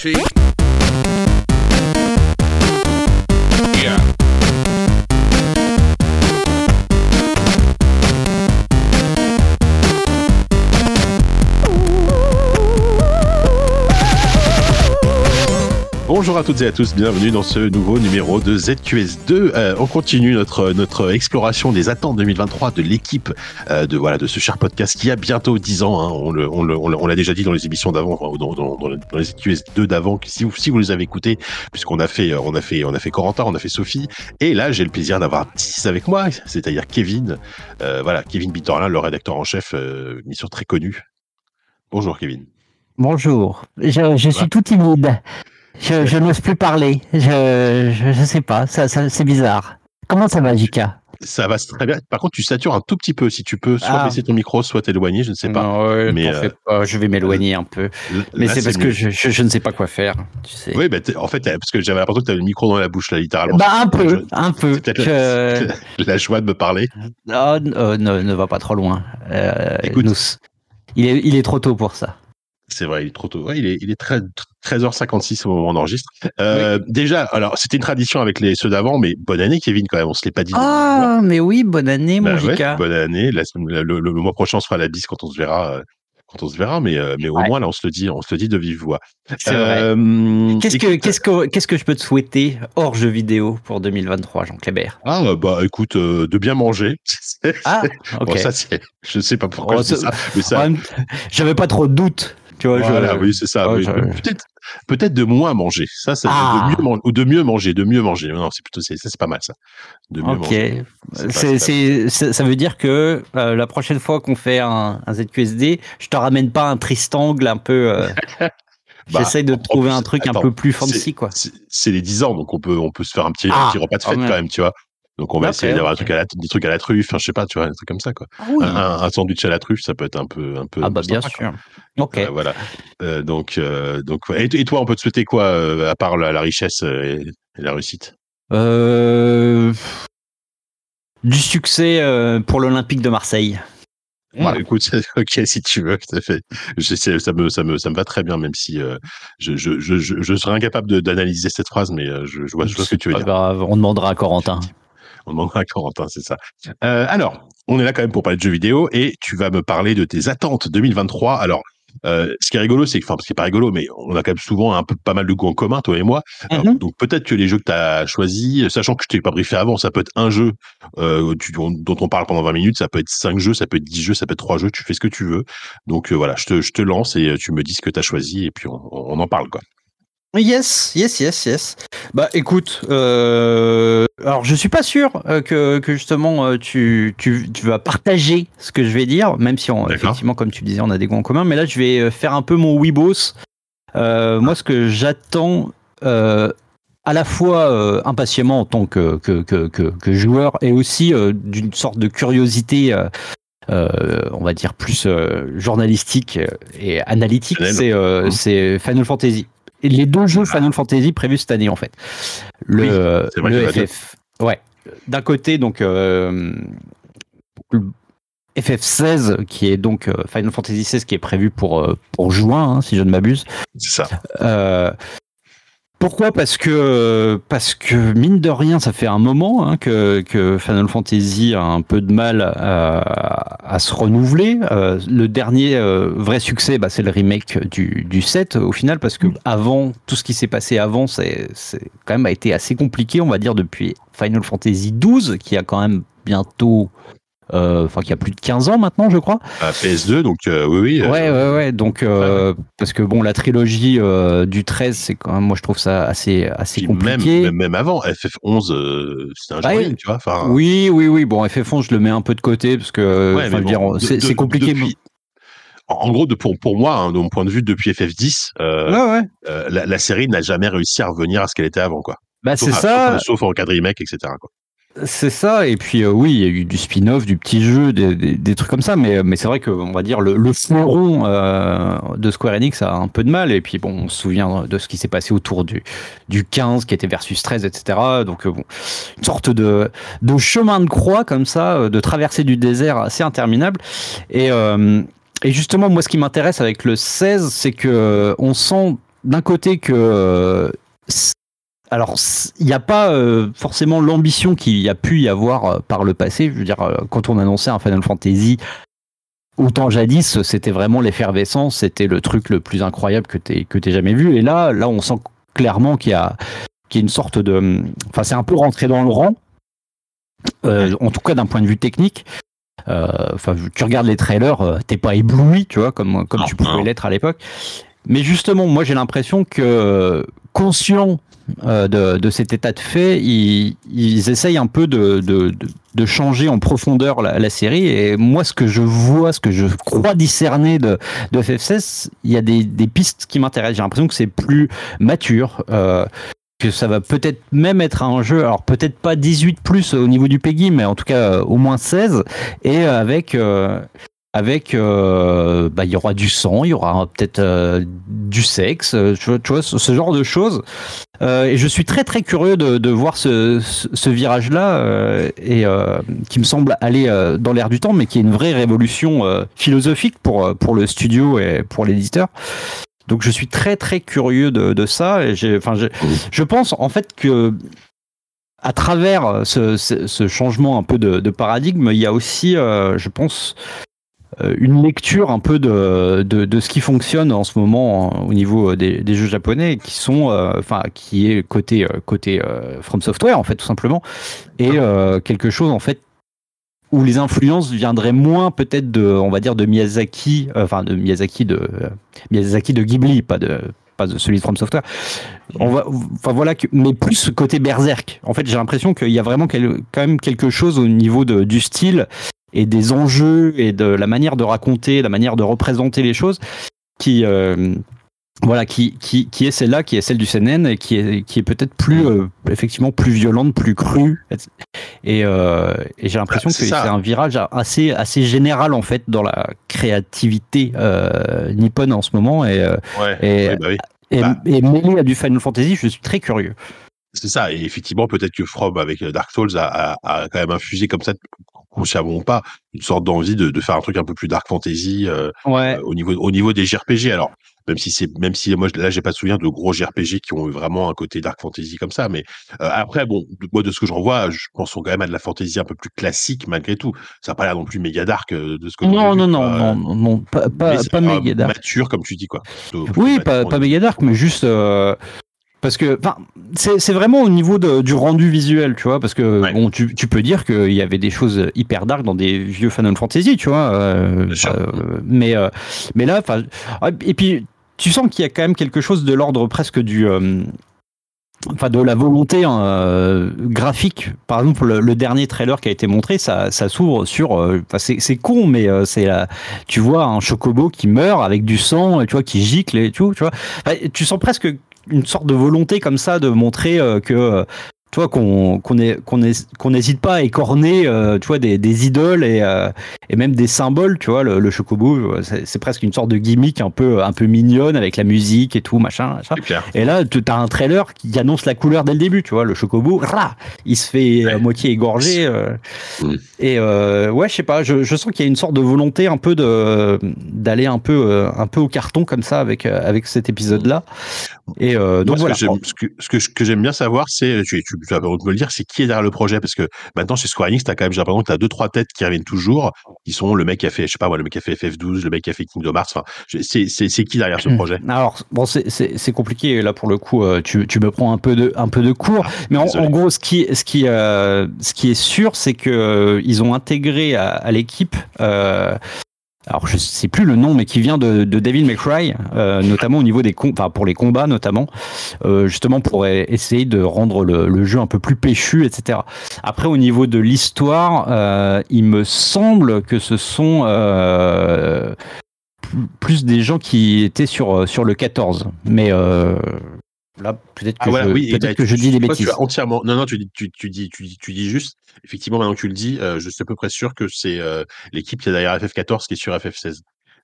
cheek. Bonjour à toutes et à tous, bienvenue dans ce nouveau numéro de ZQS2. Euh, on continue notre notre exploration des attentes 2023 de l'équipe euh, de voilà de ce cher podcast qui a bientôt 10 ans. hein. On l'a déjà dit dans les émissions d'avant, enfin, dans, dans, dans, dans les ZQS2 d'avant. Si vous si vous les avez écoutés, puisqu'on a fait euh, on a fait on a fait Corentin, on a fait Sophie, et là j'ai le plaisir d'avoir Tis avec moi, c'est-à-dire Kevin. Euh, voilà, Kevin Bittorlin, le rédacteur en chef, une émission très connue. Bonjour Kevin. Bonjour. Je, je suis tout timide. Je, je n'ose plus parler. Je, je, je sais pas. Ça, ça, c'est bizarre. Comment ça va, Jika Ça va très bien. Par contre, tu satures un tout petit peu. Si tu peux, soit Ah. baisser ton micro, soit t'éloigner, je ne sais pas. Non, ouais, Mais, euh, pas, je vais m'éloigner un peu. Mais là, c'est parce mieux. que je, je, je ne sais pas quoi faire. Tu sais. Oui, bah, en fait, parce que j'avais l'impression que tu avais le micro dans la bouche, là, littéralement. Bah un Je- peu, un peu. c'est peut-être Je- la joie de me parler. Oh, n- oh, ne, ne va pas trop loin. Euh, Écoute. nous- il est, il est trop tôt pour ça. C'est vrai, il est trop tôt. Ouais, il est, il est très- 13h56 au moment où on enregistre. Euh, Déjà, alors, c'était une tradition avec les ceux d'avant, mais bonne année, Kevin, quand même. On se l'est pas dit. Ah, mais oui, bonne année, mon Bah ouais, Jika. bonne année. La le, le- le mois prochain, on se fera la bise quand on se verra. euh, Quand on se verra, mais, euh, mais au Ouais. moins, là, on se le dit, on se le dit de vive voix. Euh, Qu'est-ce que, qu'est-ce que, qu'est-ce que je peux te souhaiter hors jeu vidéo pour 2023, Jean Clébert Ah, bah, écoute, euh, de bien manger. Ah, ok. Bon, ça, c'est, je sais pas pourquoi Oh, je dis ça- mais ça, J'avais pas trop de doutes. Tu vois, je- voilà, oui, c'est ça. Peut-être, peut-être de moins manger. Ça, ça, Ah. de mieux manger, ou de mieux manger, de mieux manger. Non, c'est plutôt, c'est, ça, c'est pas mal, ça. De mieux Ok. manger. C'est pas- C'est, c'est c'est, c'est- ça veut dire que euh, la prochaine fois qu'on fait un, un ZQSD, je te ramène pas un tristangle un peu. euh, Bah, J'essaye de trouver plus, un truc attends, un peu plus fancy, quoi. C'est, les 10 ans, donc on peut, on peut se faire un petit, un Ah, petit repas de fête quand même, tu vois. Donc on va Ok, essayer d'avoir ok. un truc à la, des trucs à la truffe, enfin, je sais pas, tu vois, un truc comme ça, quoi. Ah oui. Un, un- un sandwich à la truffe, ça peut être un peu, un peu. Ah bah bien sympa, quoi. sûr. Ok. Euh, voilà. Euh, donc, euh, donc, et, et toi, on peut te souhaiter quoi, euh, à part la, la richesse et, et la réussite? Euh, Du succès euh, pour l'Olympique de Marseille. Voilà. Bah, écoute, ok, si tu veux, tout à fait. Je ça me, ça me, ça me va très bien, même si euh, je, je, je, serais incapable d'analyser cette phrase, mais euh, je, je vois, je vois ce que tu veux Pas dire. grave, on demandera à Corentin. On demandera à Corentin, c'est ça. Euh, alors, on est là quand même pour parler de jeux vidéo et tu vas me parler de tes attentes 2023. Alors, euh, ce qui est rigolo, c'est que, enfin, ce qui est pas rigolo, mais on a quand même souvent un peu pas mal de goûts en commun, toi et moi. Alors, Mhm. donc peut-être que les jeux que tu as choisis, sachant que je t'ai pas briefé avant, ça peut être un jeu euh, tu- dont dont on parle pendant 20 minutes, ça peut être 5 jeux, ça peut être 10 jeux, ça peut être 3 jeux, tu fais ce que tu veux. Donc euh, voilà, je te, je te lance et tu me dis ce que tu as choisi et puis on, on en parle quoi. Yes, yes, yes, yes. Bah écoute, euh, alors je suis pas sûr euh, que, que justement euh, tu, tu, tu vas partager ce que je vais dire, même si on, effectivement, comme tu disais, on a des goûts en commun, mais là je vais faire un peu mon Weebos. Euh, moi, ce que j'attends euh, à la fois impatiemment en tant que, que, que, que, joueur et aussi d'une sorte de curiosité. euh, on va dire plus euh, journalistique et analytique, c'est euh, c'est Final Fantasy. Les deux jeux Final Fantasy prévus cette année en fait. Le, Oui, vrai le FF. Ouais. D'un côté donc euh, le FF16 qui est donc euh, Final Fantasy XVI qui est prévu pour euh, pour juin hein, si je ne m'abuse. C'est ça. Euh, pourquoi Parce que parce que mine de rien, ça fait un moment hein, que, que Final Fantasy a un peu de mal à, à se renouveler. Euh, le dernier euh, vrai succès, bah, c'est le remake du, du 7 au final, parce que avant tout ce qui s'est passé avant, c'est c'est quand même a été assez compliqué, on va dire depuis Final Fantasy 12, qui a quand même bientôt, enfin qui a plus de 15 ans maintenant, je crois. À PS2, donc euh, oui, oui. euh, Ouais, ouais, ouais. Donc, euh, parce que bon, la trilogie euh, du 13, c'est quand même, moi, je trouve ça assez, assez puis compliqué. même, même avant, FF11, euh, c'était un jeu Ouais. en ligne, tu vois. Enfin, Oui, oui, oui. Bon, FF11, je le mets un peu de côté parce que, Ouais, bon, c'est c'est compliqué. depuis- en gros, de, pour, pour moi, hein, de mon point de vue, depuis FF10, euh, Ouais, ouais. euh, la, la série n'a jamais réussi à revenir à ce qu'elle était avant, quoi. Bah, c'est Sauf- ça. Sauf, sauf en cas de remake, etc. Quoi. C'est ça, et puis euh, oui, il y a eu du spin-off, du petit jeu, des, des, des trucs comme ça, mais, mais c'est vrai que on va dire le, le fleuron euh, de Square Enix a un peu de mal, et puis bon, on se souvient de ce qui s'est passé autour du, du 15 qui était versus 13, etc. Donc euh, bon, une sorte de, de chemin de croix comme ça, euh, de traversée du désert assez interminable. Et, euh, et justement, moi, ce qui m'intéresse avec le 16, c'est que euh, on sent d'un côté que euh, alors il n'y a pas euh, forcément l'ambition qu'il y a pu y avoir euh, par le passé. Je veux dire, euh, quand on annonçait un Final Fantasy, autant jadis, c'était vraiment l'effervescence, c'était le truc le plus incroyable que tu que t'aies jamais vu. Et là, là, on sent clairement qu'il y a, qu'il y a une sorte de, enfin, c'est un peu rentré dans le rang. En tout cas, d'un point de vue technique. Enfin, tu regardes les trailers, t'es pas ébloui, tu vois, comme comme tu pouvais l'être à l'époque. Mais justement, moi, j'ai l'impression que conscient euh, de, de cet état de fait, ils, ils essayent un peu de, de, de, changer en profondeur la, la série. Et moi, ce que je vois, ce que je crois discerner de, de FF16, il y a des, des pistes qui m'intéressent. J'ai l'impression que c'est plus mature. Euh, que ça va peut-être même être un jeu, alors peut-être pas 18 plus au niveau du PEGI, mais en tout cas euh, au moins 16, et avec euh, avec euh, bah, il y aura du sang, il y aura peut-être euh, du sexe, euh, tu vois, tu vois, ce, genre de choses. Euh, et je suis très très curieux de, de voir ce, ce, ce virage-là euh, et euh, qui me semble aller dans l'air du temps, mais qui est une vraie révolution philosophique pour pour le studio et pour l'éditeur. Donc je suis très très curieux de, de ça. Et enfin, je, pense en fait que à travers ce, ce, ce changement un peu de, de paradigme, il y a aussi, euh, je pense, une lecture un peu de, de, de ce qui fonctionne en ce moment en- au niveau des, des jeux japonais, qui sont, euh, enfin, qui est côté euh, côté euh, From Software en fait tout simplement, et euh, quelque chose en fait où les influences viendraient moins peut-être de, on va dire, de Miyazaki, euh, enfin de Miyazaki de euh, Miyazaki de Ghibli, pas de pas celui de From Software. On voilà, mais plus côté Berserk. En fait, j'ai l'impression qu'il y a vraiment quand même quelque chose au niveau de, du style et des enjeux et de la manière de raconter, la manière de représenter les choses qui euh, voilà, qui, qui, qui est celle-là, qui est celle du CNN et qui est, qui est peut-être plus, euh, effectivement, plus violente, plus crue. Et, euh, et j'ai l'impression Bah, que c'est un virage assez, assez général, en fait, dans la créativité euh, nippone en ce moment. Et, euh, Ouais, Et- ouais, bah oui. et, Bah. et mêlé à du Final Fantasy, je suis très curieux. C'est ça, et effectivement, peut-être que From, avec Dark Souls, a, a, a quand même infusé comme ça, consciemment pas, une sorte d'envie de, de faire un truc un peu plus Dark Fantasy euh, Ouais. euh, au, niveau, au niveau des JRPG. Alors, même si c'est, même si moi, je- là, j'ai pas de souvenir de gros JRPG qui ont eu vraiment un côté Dark Fantasy comme ça, mais euh, après, bon, de- moi, de ce que j'en vois, je pense qu'on quand même à de la fantasy un peu plus classique malgré tout. Ça n'a pas l'air non plus méga dark euh, de ce que Non, non, vu, non, non, non, non, pas, pas, méga dark. mature, comme tu dis, quoi. Oui, pas, méga dark, mais juste euh, parce que, c'est vraiment au niveau de- du rendu visuel, tu vois, parce que Ouais. bon, tu, tu peux dire qu'il y avait des choses hyper dark dans des vieux Final Fantasy, tu vois, euh, euh, mais euh, mais là, enfin, ah, et puis tu sens qu'il y a quand même quelque chose de l'ordre presque du euh, Enfin, de la volonté hein, euh, graphique. Par exemple, le, dernier trailer qui a été montré, ça, s'ouvre sur. euh, c'est con, mais c'est tu vois un chocobo qui meurt avec du sang, et tu vois qui gicle et tout. Tu vois, tu sens presque une sorte de volonté comme ça de montrer que. Euh, tu vois qu'on qu'on est- qu'on n'hésite pas à écorner euh, tu vois des, des idoles et, euh, et même des symboles tu vois le, le chocobo euh, c'est presque une sorte de gimmick un peu un peu mignonne avec la musique et tout machin, machin. Et là, tu as un trailer qui annonce la couleur dès le début, tu vois, le chocobo, rah, il se fait à Ouais. moitié égorger. euh, Mm. Et euh, ouais, je sais pas, je, je sens qu'il y a une sorte de volonté un peu de d'aller un peu euh, un peu au carton comme ça avec euh, avec cet épisode-là. Et euh, donc Moi, voilà. ce ce que, ce que, ce que j'aime bien savoir, c'est, tu, tu, tu vas me le dire, c'est qui est derrière le projet, parce que maintenant, chez Square Enix, t'as quand même, j'ai l'impression que t'as deux, trois têtes qui reviennent toujours, qui sont le mec qui a fait, je sais pas moi, le mec qui a fait FF12, le mec qui a fait Kingdom Hearts, enfin, c'est, c'est, c'est qui derrière ce Mm. projet? Alors bon, c'est- c'est c'est compliqué là pour le coup. euh, Tu, tu me prends un peu de un peu de cours, mais en, désolé. en gros, ce qui ce qui euh, ce qui est sûr, c'est que euh, ils ont intégré à, à l'équipe. euh, alors je sais plus le nom, mais qui vient de, de David McRae, euh, notamment au niveau des enfin pour les combats notamment, euh, justement pour e- essayer de rendre le, le jeu un peu plus péchu, etc. Après au niveau de l'histoire, euh, il me semble que ce sont euh, plus- plus des gens qui étaient sur, euh, sur le 14. Mais euh, là, peut-être que, Ah voilà, je, oui, et peut-être bah, que tu- je dis des toi, bêtises. Entièrement, non, non, tu dis, tu, tu dis, tu dis, tu dis juste, effectivement, maintenant que tu le dis, euh, je suis à peu près sûr que c'est euh, l'équipe qui est derrière FF14 qui est sur FF16.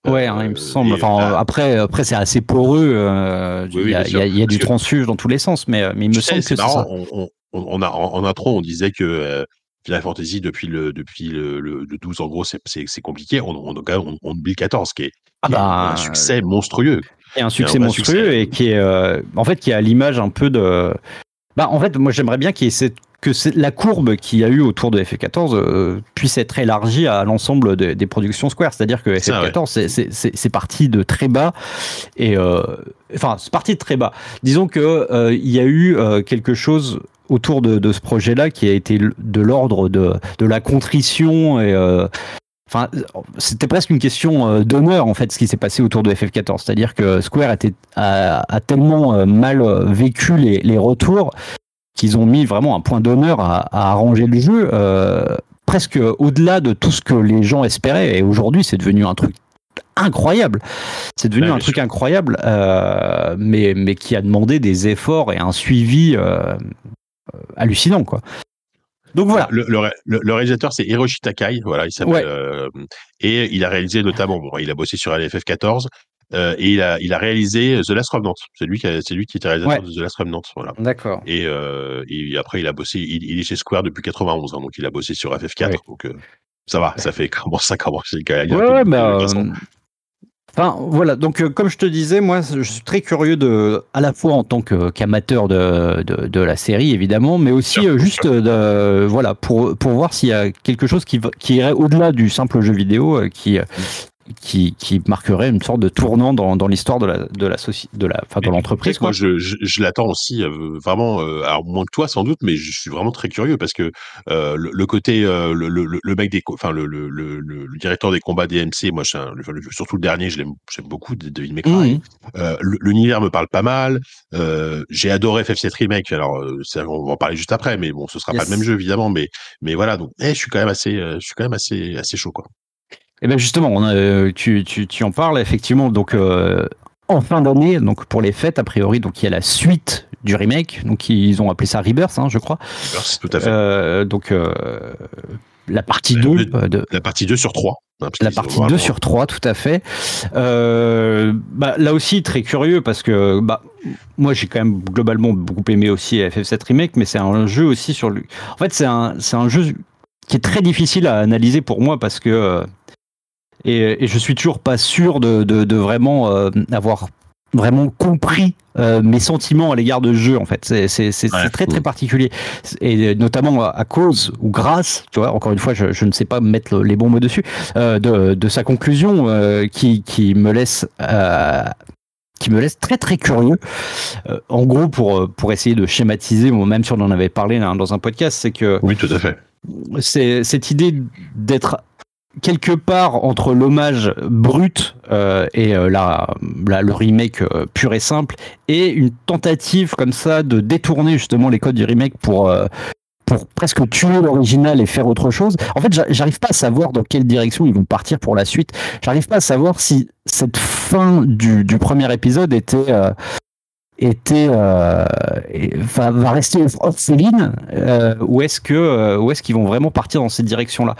Ouais, hein, il me Euh, semble. Enfin, euh, après, après c'est assez poreux. euh, Oui, oui, il y a, y y du transfuge dans tous les sens, mais, mais il me sais, semble que c'est ça. On, on, a en, en intro, on disait que euh, Final Fantasy depuis le depuis le, le, le 12 en gros, c'est c'est c'est compliqué. On on, on, on oublie le 14 qui est, Ah qui est bah, un succès monstrueux. Et un succès monstrueux succès. et qui est, euh, en fait, qui est à l'image un peu de. Bah, en fait, moi, j'aimerais bien qu'il y ait cette- que c'est- la courbe qu'il y a eu autour de FF14 euh, puisse être élargie à l'ensemble de- des productions Square. C'est-à-dire que Ça, ouais. FF14, c'est- parti de très bas et euh, enfin, c'est parti de très bas. Disons que euh, il y a eu euh, quelque chose autour de, de ce projet-là qui a été de l'ordre de, de la contrition et euh, Enfin, c'était presque une question euh, d'honneur en fait ce qui s'est passé autour de FF14, c'est-à-dire que Square a, a tellement euh, mal euh, vécu les, les retours qu'ils ont mis vraiment un point d'honneur à, à arranger le jeu, euh, presque au-delà de tout ce que les gens espéraient. Et aujourd'hui, c'est devenu un truc incroyable. C'est devenu Ouais, un truc sûr. incroyable, euh, mais mais qui a demandé des efforts et un suivi euh, hallucinant quoi. Donc voilà. Le, le, ré- le- le réalisateur, c'est Hiroshi Takai, voilà, il s'appelle. Ouais. euh, et il a réalisé notamment, bon, il a bossé sur LFF14, euh, et il a, il a réalisé The Last Remnant. C'est lui qui, a- c'est lui qui était réalisateur Ouais. de The Last Remnant, voilà. D'accord. Et, euh, et après, il a bossé, il, il est chez Square depuis 91, hein, donc il a bossé sur FF4, Ouais. donc ça va, ça fait comment ça commence, il y a Ouais, ouais, bah, euh, Enfin, voilà. Donc, euh, comme je te disais, moi, je suis très curieux de, à la fois en tant que- qu'amateur de, de, de la série, évidemment, mais aussi euh, juste de, voilà, pour, pour voir s'il y a quelque chose qui, qui irait au-delà du simple jeu vidéo, euh, qui, euh, qui, qui marquerait une sorte de tournant dans, dans l'histoire de la, de la de la, enfin, de Mais l'entreprise, Moi, je, je, je l'attends aussi euh, vraiment, euh, alors moins que toi sans doute, mais je suis vraiment très curieux parce que euh, le, le côté, le, le, le mec des, enfin le, directeur des combats DMC, moi, je surtout le dernier, je l'aime, j'aime beaucoup Cry. Mhm. Euh, l- L'univers me parle pas mal. J'ai adoré FF7 Remake. Alors, ça, on va en parler juste après, mais bon, ce sera pas le même jeu évidemment, mais mais voilà. Donc, eh, je suis quand même assez, je suis quand même assez assez chaud quoi. Eh ben justement, on a- euh, tu, tu, tu en parles effectivement. Donc euh, en fin d'année, donc pour les fêtes a priori, donc il y a la suite du remake. Donc ils ont appelé ça Rebirth, hein, je crois. Merci, tout à fait. Euh, donc euh, la partie Euh, 2 le- euh, de La partie 2 sur 3. hein, la partie ont 2 vraiment- sur 3 tout à fait. Euh, bah, là aussi très curieux parce que bah moi j'ai quand même globalement beaucoup aimé aussi FF7 remake mais c'est un jeu aussi sur le En fait c'est un un jeu qui est très difficile à analyser pour moi parce que et, et je suis toujours pas sûr de, de, de vraiment euh, avoir vraiment compris euh, mes sentiments à l'égard de ce jeu en fait c'est c'est c'est Ouais. c'est très très particulier et notamment à, cause ou grâce tu vois encore une fois je, je ne sais pas mettre le- les bons mots dessus euh, de, de sa conclusion euh, qui qui me laisse euh, qui me laisse très très curieux. Euh, en gros, pour, euh, pour essayer de schématiser, même si on en avait parlé hein, dans un podcast, c'est que Oui, tout à fait. c'est cette idée d'être quelque part entre l'hommage brut euh, et euh, la, la- le remake euh, pur et simple et une tentative comme ça de détourner justement les codes du remake pour euh, pour presque tuer l'original et faire autre chose. En fait, j'a- j'arrive pas à savoir dans quelle direction ils vont partir pour la suite. J'arrive pas à savoir si cette fin du, du premier épisode était euh, était euh, enfin, va rester orpheline euh, ou est-ce que euh, ou est-ce qu'ils vont vraiment partir dans cette direction-là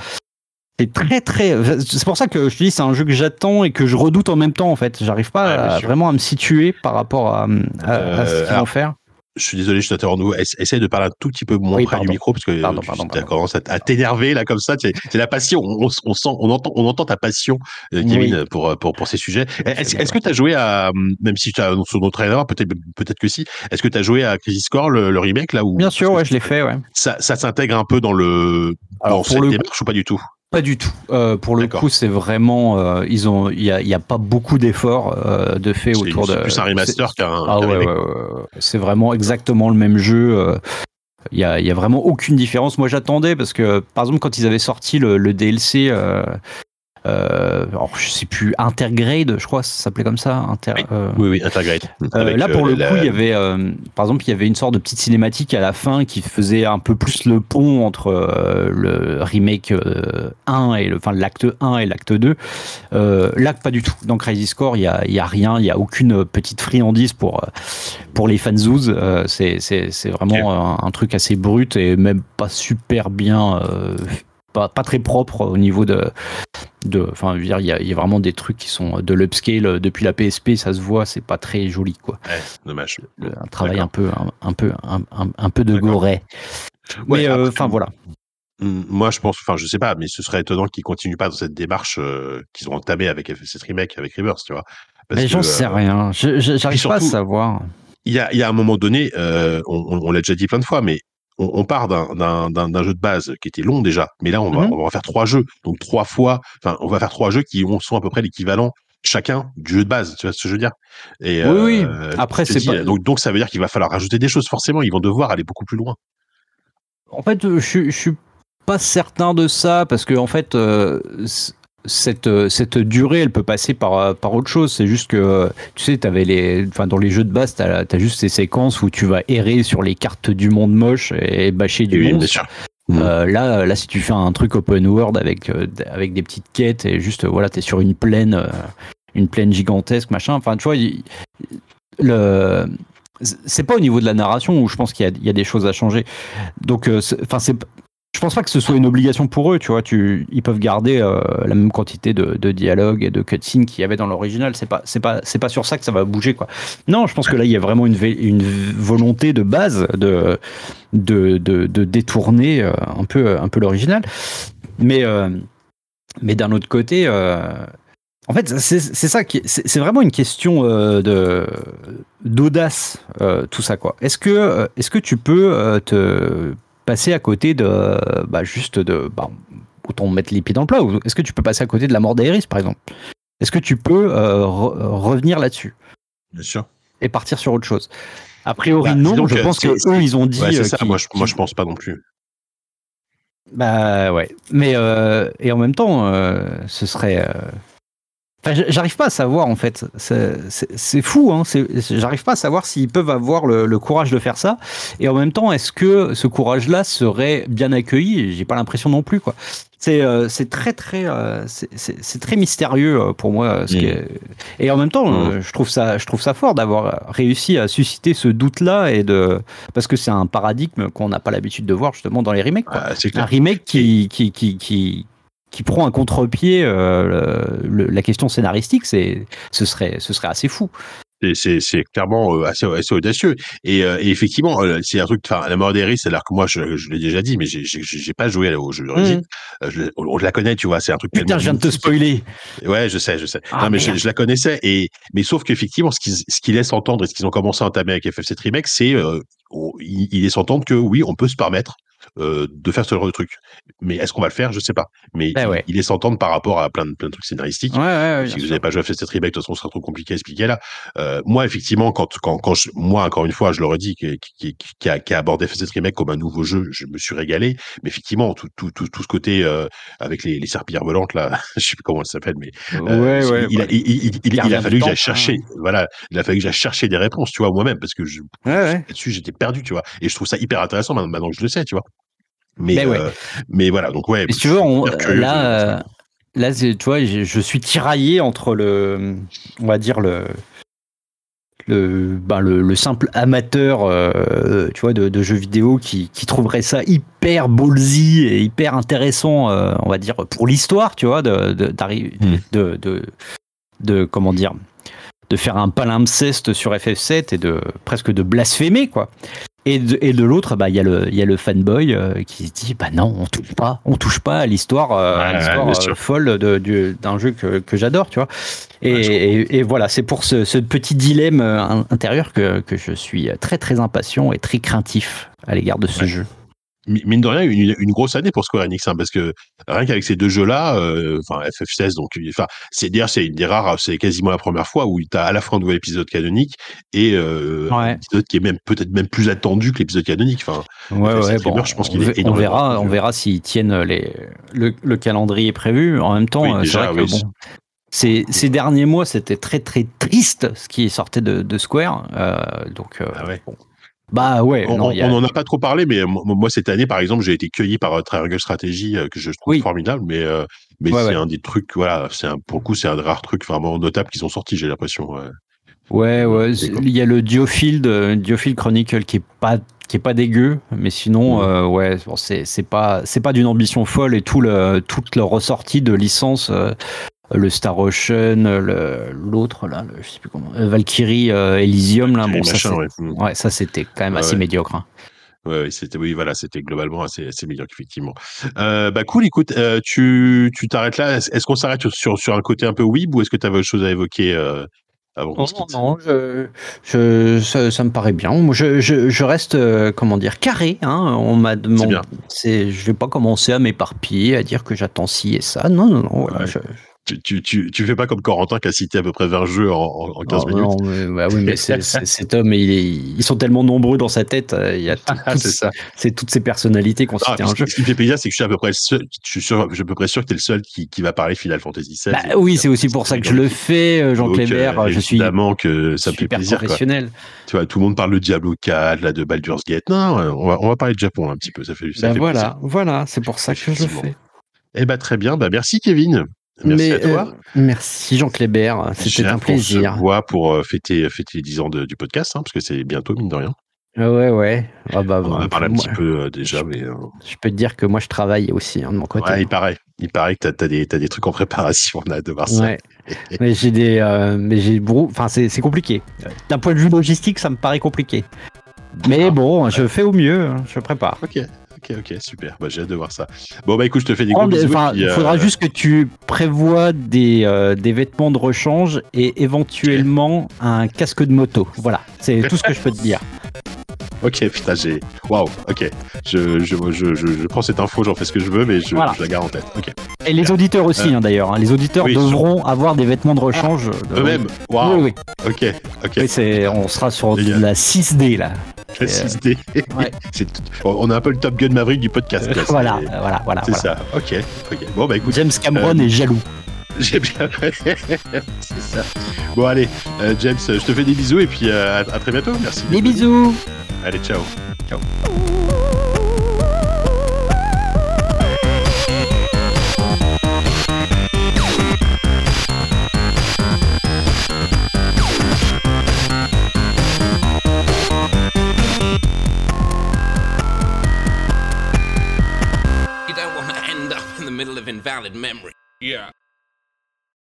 C'est très très. C'est pour ça que je te dis c'est un jeu que j'attends et que je redoute en même temps en fait. J'arrive pas Ouais, à- vraiment à me situer par rapport à, à- à ce Euh, qu'ils vont faire. Je suis désolé, je t'interromps. Essaye de parler un tout petit peu moins Oui, près pardon. du micro parce que Pardon, tu pardon, as commencé à, t'énerver là comme ça. C'est la passion. On, on sent, on entend, on entend ta passion, euh, Kevin, Oui. pour, pour pour ces sujets. Est-ce que tu as joué à, même si tu as sur notre trailer, peut-être peut-être que si. Est-ce que tu as joué à Crisis Core le, le remake là ou Bien sûr, ouais, je l'ai fait, ouais. Ça, ça s'intègre un peu dans le Alors, dans pour cette le démarche ou pas du tout? Pas du tout. Euh, pour le coup, c'est vraiment, euh, ils ont, il y a, a pas beaucoup d'efforts euh, de fait autour de. c'est plus un remaster qu'un Ah ouais, ouais, ouais, c'est vraiment exactement le même jeu. euh, Il y a, il y a vraiment aucune différence. Moi, j'attendais parce que, par exemple, quand ils avaient sorti le, le DLC, euh, alors, je sais plus, Intergrade, je crois, ça s'appelle comme ça. Inter, Oui. euh, Oui, oui, Integrate. euh, là, pour euh, le la- coup, il y avait, euh, par exemple, il y avait une sorte de petite cinématique à la fin qui faisait un peu plus le pont entre euh, le remake euh, 1 et le, enfin, l'acte 1 et l'acte 2. Euh, là, pas du tout. Dans Crisis Core, il y a, y a rien, il y a aucune petite friandise pour euh, pour les fanzouz. Euh, c'est vraiment un, un truc assez brut et même pas super bien. euh, pas, pas très propre au niveau de, de enfin, je veux dire, il y, a, il y a vraiment des trucs qui sont de l'upscale euh, depuis la PSP, ça se voit, c'est pas très joli, quoi. Ouais, dommage. Le- un travail un peu, un, un peu, un, un- un peu de goret. Ouais, Mais euh, enfin voilà. Moi, je pense, enfin, je sais pas, mais ce serait étonnant qu'ils continuent pas dans cette démarche euh, qu'ils ont entamée avec FF7 Remake, avec Rivers, tu vois. Parce Mais j'en que, sais euh, rien. J'arrive pas à savoir. il y a, y a un moment donné, euh, on, on- on l'a déjà dit plein de fois, mais on, on part d'un- jeu de base qui était long déjà, mais là on va, Mhm. on va faire trois jeux, donc trois fois, enfin on va faire trois jeux qui ont, sont à peu près l'équivalent chacun du jeu de base, tu vois ce que je veux dire? Et, Oui, oui. euh, Après, c'est pas- donc donc ça veut dire qu'il va falloir rajouter des choses forcément, ils vont devoir aller beaucoup plus loin. En fait, euh, je, suis- je suis pas certain de ça parce que en fait, euh, cette, euh, cette durée, elle peut passer par, euh, par autre chose. C'est juste que, euh, tu sais, avais les, enfin, dans les jeux de base, tu as, juste ces séquences où tu vas errer sur les cartes du monde moche et bâcher du Oui, monde. Euh, là, là, si tu fais un truc open world avec, avec des petites quêtes et juste, voilà, tu es sur une plaine, une plaine gigantesque, machin. Enfin, tu vois, il- le. C'est pas au niveau de la narration où je pense qu'il y, y a des choses à changer. Donc, euh, enfin, c'est. Je pense pas que ce soit une obligation pour eux, tu vois. Ils peuvent garder euh, la même quantité de, de dialogue et de cutscenes qu'il y avait dans l'original. C'est pas, pas, sur ça que ça va bouger, quoi. Non, je pense que là, il y a vraiment une, volonté de base de, détourner euh, un peu, l'original. Mais, euh, d'un autre côté, en fait, c'est vraiment une question d'audace, tout ça. Est-ce que, tu peux te passer à côté de, bah, juste de, bah, autant mettre les pieds dans le plat, ou est-ce que tu peux passer à côté de la mort d'Aeris par exemple? Est-ce que tu peux euh, re- revenir là-dessus? Bien sûr. et partir sur autre chose? A priori Bah, non, je pense que eux ils ont dit. Ouais, c'est euh, ça. Moi, je, moi, je pense pas non plus. Bah ouais, mais euh, et en même temps, euh, ce serait. Enfin, j'arrive pas à savoir en fait. C'est- fou, hein. J'arrive pas à savoir s'ils peuvent avoir le, le courage de faire ça. Et en même temps, est-ce que ce courage-là serait bien accueilli? J'ai pas l'impression non plus, quoi. C'est euh, très très euh, c'est- très mystérieux euh, pour moi. euh, Ce Mm. est- Et en même temps, euh, je trouve ça je trouve ça fort d'avoir réussi à susciter ce doute-là et de parce que c'est un paradigme qu'on n'a pas l'habitude de voir justement dans les remakes. quoi Ah, un remake qui, qui, qui, qui, qui prend un contre-pied euh, la question scénaristique, c'est, ce, serait, ce serait assez fou. C'est- clairement euh, assez, assez audacieux. Et, euh, et effectivement, c'est un truc. Enfin, la mort d'Eris, c'est-à-dire que moi, je, je l'ai déjà dit, mais j'ai- pas joué au jeu d'origine. Je, on, je la connais, tu vois. C'est un truc. Putain, je viens de te spoiler. Ouais, je sais, je sais. Ah, non, mais je, la connaissais. Et mais sauf qu'effectivement, ce qu'ils ce qu'ils laissent entendre et ce qu'ils ont commencé à entamer avec FF7 Remake, c'est euh, ils laissent entendre que oui, on peut se permettre euh, de faire ce genre de truc. Mais est-ce qu'on va le faire? Je sais pas. Mais Ben ils, ouais. ils laissent entendre par rapport à plein de plein de trucs scénaristiques. Ouais, ouais, ouais, si vous n'avez pas joué à FF7 Remake, de toute façon, ce sera trop compliqué à expliquer là. Euh, moi, effectivement, quand, quand, quand je, moi, encore une fois, je leur ai dit, qui, qui, qui, a, qui a abordé FF7 Remake comme un nouveau jeu, je me suis régalé. Mais effectivement, tout, tout, tout, tout ce côté euh, avec les, les serpillères volantes, là, je sais plus comment ça s'appelle, mais euh, ouais, ouais. il, a, il, il, il, il a fallu que j'aille chercher, voilà, il a fallu que j'aille chercher des réponses, tu vois, moi-même, parce que je, là-dessus, j'étais perdu, tu vois. Et je trouve ça hyper intéressant maintenant, maintenant que je le sais, tu vois. Mais, Mais ouais. euh, mais voilà, donc ouais. Si tu veux, on- de- là, euh, là tu vois, je, je suis tiraillé entre le, on va dire le, le, ben le, le simple amateur, euh, tu vois, de, de jeux vidéo qui, qui trouverait ça hyper ballsy et hyper intéressant, euh, on va dire pour l'histoire, tu vois, de, de, Hmm. de, de, comment dire, de faire un palimpseste sur FF7 et de presque de blasphémer, quoi. Et de, et de l'autre, bah, il y, a le- il y a le fanboy euh, qui se dit bah non, on touche pas, on touche pas à l'histoire, euh, Ouais, euh, folle de- du- d'un jeu que, que j'adore, tu vois. Et, Ouais, et- et voilà, c'est pour ce, ce petit dilemme in- intérieur que, que je suis très très impatient et très craintif à l'égard de ce jeu. Mi- mine de rien, une, une grosse année pour Square Enix, hein, parce que rien qu'avec ces deux jeux-là, euh, enfin FF16, donc, enfin, c'est dire, c'est une des rares, c'est quasiment la première fois où tu as à la fois un nouvel épisode canonique et euh, un épisode qui est même peut-être même plus attendu que l'épisode canonique. Enfin, Ouais, ouais, bon, je pense on, qu'il est on verra, on verra s'ils tiennent les, le, le calendrier prévu. En même temps, Oui, euh, déjà, vrai que oui, bon, ces, ces derniers mois, c'était très très triste ce qui sortait de, de Square. euh, donc, Ah ouais. bon. Bah ouais, on a- n'en a pas trop parlé, mais moi, moi, cette année, par exemple, j'ai été cueilli par euh, Triangle Strategy euh, que je trouve Oui. formidable, mais euh, mais Ouais, c'est ouais. un des trucs, voilà, c'est pour le coup, c'est un des rares trucs vraiment notables qu'ils ont sortis, j'ai l'impression. ouais. Ouais, Il y a le Diofield, euh, Diofield Chronicle qui est pas qui est pas dégueu, mais sinon, euh, ouais, bon, c'est c'est pas c'est pas d'une ambition folle et tout le toute leur ressortie de licence, euh, le Star Ocean, l'autre là, le- je sais plus comment, euh, Valkyrie euh, Elysium là, bon ça machins, c'est- ouais. Ouais, ça c'était quand même assez ouais. médiocre. hein. Ouais, c'était oui, voilà, c'était globalement assez, assez médiocre effectivement. Euh, bah cool, écoute, euh, tu tu t'arrêtes là. Est-ce qu'on s'arrête sur sur un côté un peu weeb ou est-ce que tu avais autre chose à évoquer euh, avant Non, quitte? non, je, je- ça, ça me paraît bien. Moi, je, je, je reste, euh, comment dire, carré. Hein. On m'a demandé. je vais pas commencer à m'éparpiller, à dire que j'attends ci et ça. Non, non, non. voilà, Ouais. Tu, tu, tu, tu fais pas comme Corentin qui a cité à peu près 20 jeux en, en, en 15 Oh, minutes. non, mais, bah oui, mais c'est- c'est- cet homme, il est- ils sont tellement nombreux dans sa tête. euh, Il y a tout- Ah, c'est ça. c'est toutes ces personnalités qu'on Ah, citait un ce, jeu. ce qui me fait plaisir, c'est que je suis à peu près le seul, je suis, sûr, je suis à peu près sûr que tu es le seul qui, qui va parler Final Fantasy XVI. Bah oui, c'est aussi pour ça que je le fais, euh, Jean Donc, Clébert. euh, je suis Évidemment que ça me fait plaisir. Quoi. professionnel. Tu vois, tout le monde parle de Diablo 4, là, de Baldur's Gate. Non, euh, on va, on va parler de Japon un petit peu. Ça fait, ça Bah fait voilà, voilà, c'est pour ça que je le fais. plaisir. Eh bah, très bien. Bah, merci, Kevin. Merci Mais, à toi. euh, merci Jean Clébert, J'ai c'était un se plaisir. voit pour euh, fêter, fêter les 10 ans de- du podcast, hein, parce que c'est bientôt, mine de rien. Ah ouais, ouais. Ah bah, On en a bah, parlé un moi, petit peu euh, déjà, mais euh, Je peux te dire que moi je travaille aussi hein, de mon côté. ouais, il paraît. Il paraît que t'as as des, t'as des trucs en préparation, on a de voir ça. Ouais. mais j'ai des, euh, mais j'ai enfin c'est c'est compliqué. D'un point de vue logistique, ça me paraît compliqué. Mais Ah, bon, je fais au mieux, hein, je prépare. Ok, ok, ok, super. Bah, j'ai hâte de voir ça. Bon, bah écoute, je te fais des gros bisous. puis, il euh, faudra juste que tu prévois des, euh, des vêtements de rechange et éventuellement un casque de moto. Voilà, c'est tout ce que je peux te dire. Ok, putain, j'ai. Waouh, ok. Je, je, je, je, prends cette info, j'en fais ce que je veux, mais je, Voilà. la garde en tête. Ok. Et les auditeurs aussi, hein, d'ailleurs. hein. Les auditeurs oui, devront avoir des vêtements de rechange. de- Eux-mêmes Oui, Waouh, oui. ok, ok. Oui, c'est, on sera sur de la 6D là. La 6D. ouais. C'est tout- On a un peu le Top Gun Maverick du podcast. voilà, C'est- voilà, voilà. C'est voilà. ça. Ok. Bon, bah écoute, James Cameron Euh, est jaloux. j'ai bien. c'est ça. Bon, allez, euh, James, je te fais des bisous et puis euh, à, à très bientôt. Merci. Des bisous. Allez, ciao. You memory. Yeah.